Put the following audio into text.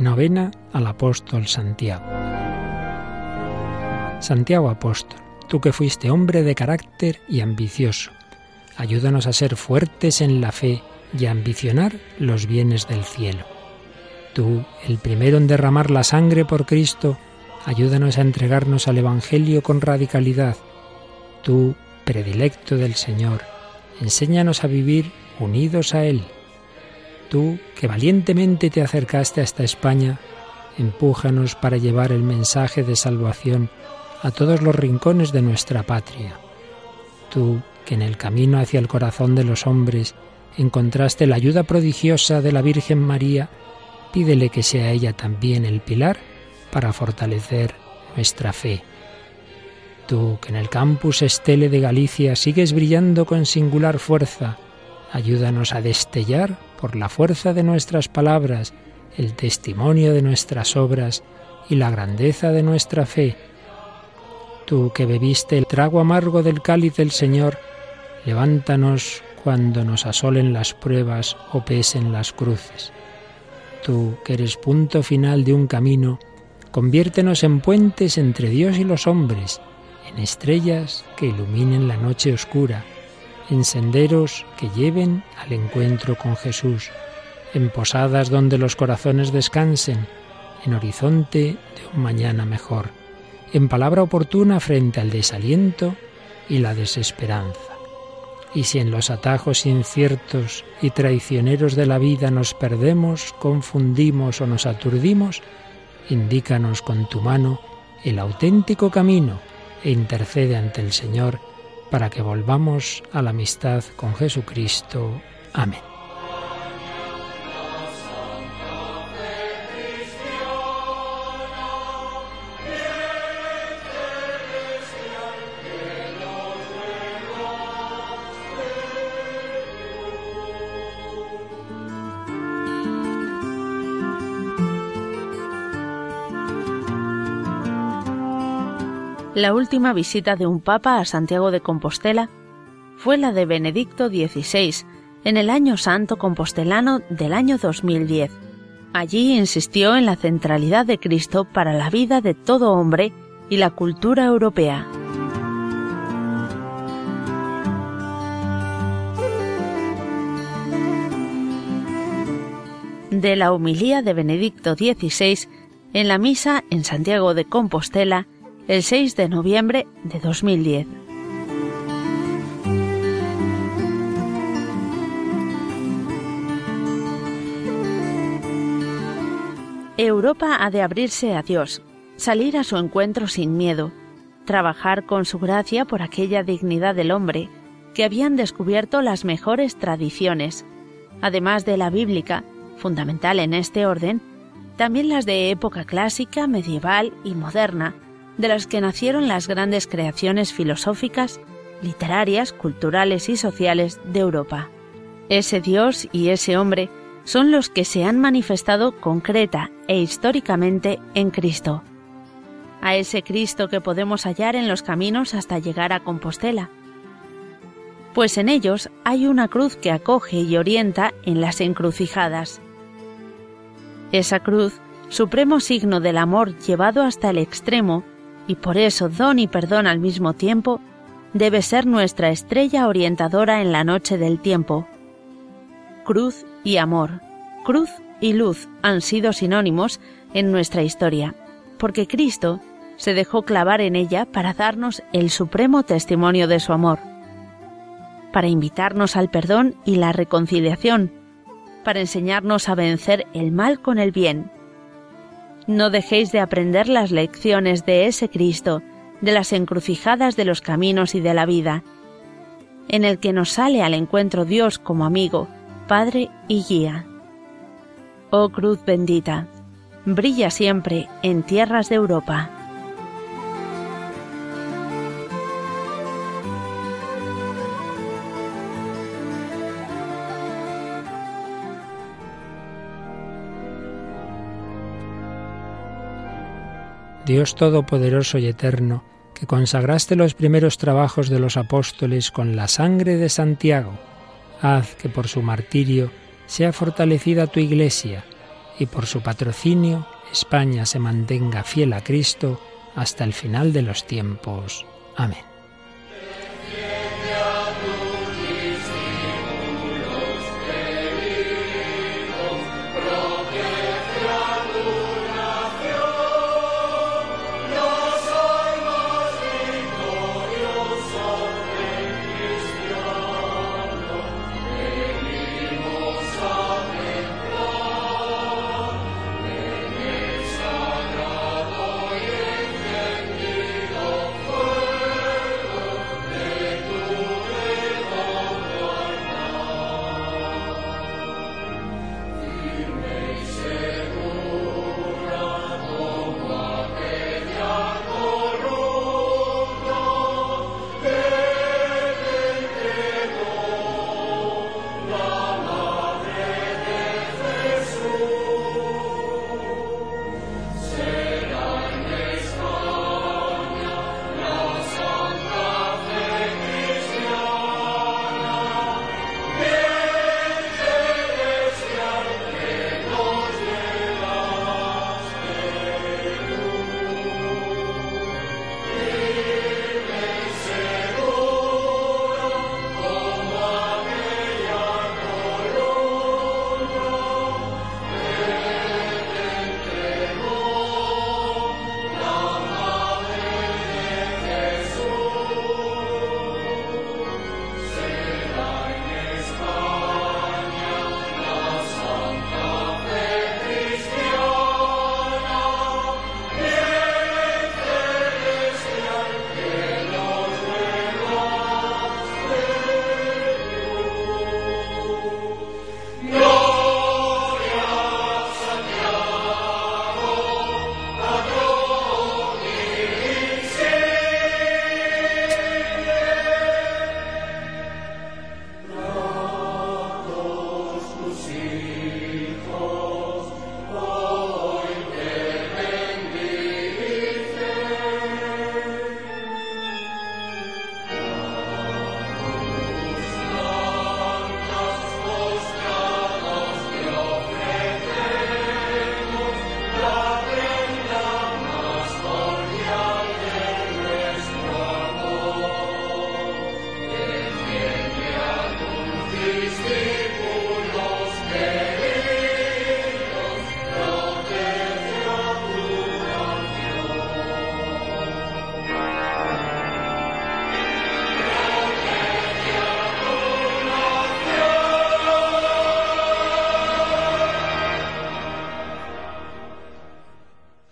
Novena al apóstol Santiago. Santiago apóstol, tú que fuiste hombre de carácter y ambicioso, ayúdanos a ser fuertes en la fe y a ambicionar los bienes del cielo. Tú, el primero en derramar la sangre por Cristo, ayúdanos a entregarnos al Evangelio con radicalidad. Tú, predilecto del Señor, enséñanos a vivir unidos a Él Tú, que valientemente te acercaste hasta España, empújanos para llevar el mensaje de salvación a todos los rincones de nuestra patria. Tú, que en el camino hacia el corazón de los hombres encontraste la ayuda prodigiosa de la Virgen María, pídele que sea ella también el pilar para fortalecer nuestra fe. Tú, que en el campus Estele de Galicia sigues brillando con singular fuerza, ayúdanos a destellar por la fuerza de nuestras palabras, el testimonio de nuestras obras y la grandeza de nuestra fe. Tú que bebiste el trago amargo del cáliz del Señor, levántanos cuando nos asolen las pruebas o pesen las cruces. Tú que eres punto final de un camino, conviértenos en puentes entre Dios y los hombres, en estrellas que iluminen la noche oscura en senderos que lleven al encuentro con Jesús, en posadas donde los corazones descansen, en horizonte de un mañana mejor, en palabra oportuna frente al desaliento y la desesperanza. Y si en los atajos inciertos y traicioneros de la vida nos perdemos, confundimos o nos aturdimos, indícanos con tu mano el auténtico camino e intercede ante el Señor para que volvamos a la amistad con Jesucristo. Amén. La última visita de un papa a Santiago de Compostela fue la de Benedicto XVI en el año santo compostelano del año 2010. Allí insistió en la centralidad de Cristo para la vida de todo hombre y la cultura europea. De la humilía de Benedicto XVI en la misa en Santiago de Compostela el 6 de noviembre de 2010. Europa ha de abrirse a Dios, salir a su encuentro sin miedo, trabajar con su gracia por aquella dignidad del hombre que habían descubierto las mejores tradiciones, además de la bíblica, fundamental en este orden, también las de época clásica, medieval y moderna, de las que nacieron las grandes creaciones filosóficas, literarias, culturales y sociales de Europa. Ese Dios y ese hombre son los que se han manifestado concreta e históricamente en Cristo. A ese Cristo que podemos hallar en los caminos hasta llegar a Compostela. Pues en ellos hay una cruz que acoge y orienta en las encrucijadas. Esa cruz, supremo signo del amor llevado hasta el extremo, y por eso don y perdón al mismo tiempo, debe ser nuestra estrella orientadora en la noche del tiempo. Cruz y amor, cruz y luz han sido sinónimos en nuestra historia, porque Cristo se dejó clavar en ella para darnos el supremo testimonio de su amor, para invitarnos al perdón y la reconciliación, para enseñarnos a vencer el mal con el bien, no dejéis de aprender las lecciones de ese Cristo, de las encrucijadas de los caminos y de la vida, en el que nos sale al encuentro Dios como amigo, Padre y guía. Oh cruz bendita, brilla siempre en tierras de Europa. Dios Todopoderoso y Eterno, que consagraste los primeros trabajos de los apóstoles con la sangre de Santiago, haz que por su martirio sea fortalecida tu Iglesia y por su patrocinio España se mantenga fiel a Cristo hasta el final de los tiempos. Amén.